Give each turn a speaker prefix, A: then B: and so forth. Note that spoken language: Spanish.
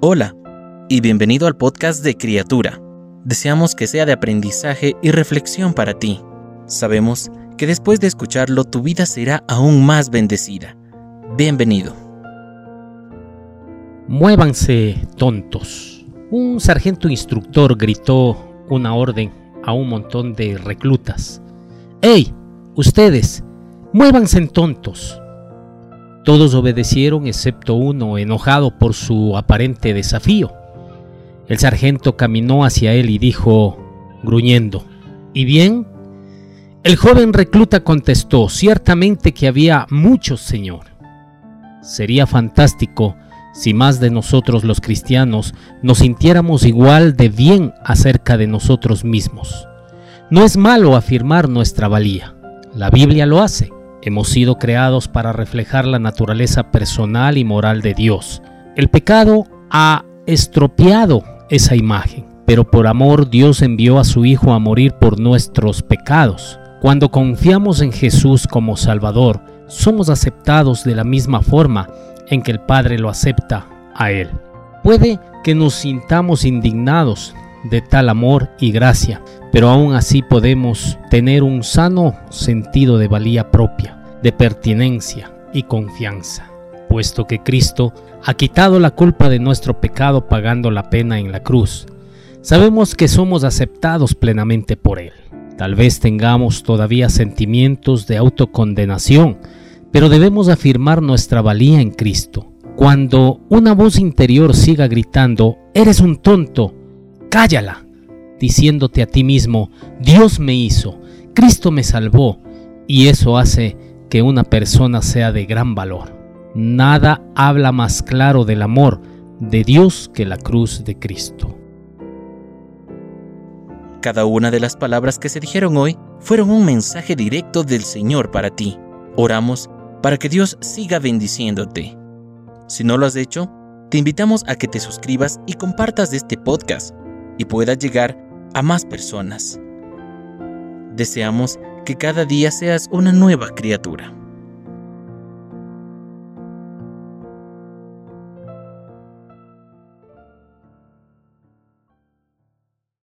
A: Hola y bienvenido al podcast de Criatura. Deseamos que sea de aprendizaje y reflexión para ti. Sabemos que después de escucharlo tu vida será aún más bendecida. Bienvenido.
B: Muévanse, tontos. Un sargento instructor gritó una orden a un montón de reclutas. ¡Ey! Ustedes, muévanse, tontos. Todos obedecieron excepto uno, enojado por su aparente desafío. El sargento caminó hacia él y dijo, gruñendo, ¿Y bien? El joven recluta contestó, ciertamente que había muchos, señor. Sería fantástico si más de nosotros los cristianos nos sintiéramos igual de bien acerca de nosotros mismos. No es malo afirmar nuestra valía. La Biblia lo hace. Hemos sido creados para reflejar la naturaleza personal y moral de Dios. El pecado ha estropeado esa imagen, pero por amor Dios envió a su Hijo a morir por nuestros pecados. Cuando confiamos en Jesús como Salvador, somos aceptados de la misma forma en que el Padre lo acepta a Él. Puede que nos sintamos indignados de tal amor y gracia, pero aún así podemos tener un sano sentido de valía propia, de pertinencia y confianza, puesto que Cristo ha quitado la culpa de nuestro pecado pagando la pena en la cruz. Sabemos que somos aceptados plenamente por Él. Tal vez tengamos todavía sentimientos de autocondenación, pero debemos afirmar nuestra valía en Cristo. Cuando una voz interior siga gritando, eres un tonto, cállala, diciéndote a ti mismo, Dios me hizo, Cristo me salvó, y eso hace que una persona sea de gran valor. Nada habla más claro del amor de Dios que la cruz de Cristo.
A: Cada una de las palabras que se dijeron hoy fueron un mensaje directo del Señor para ti. Oramos para que Dios siga bendiciéndote. Si no lo has hecho, te invitamos a que te suscribas y compartas este podcast y pueda llegar a más personas. Deseamos que cada día seas una nueva criatura.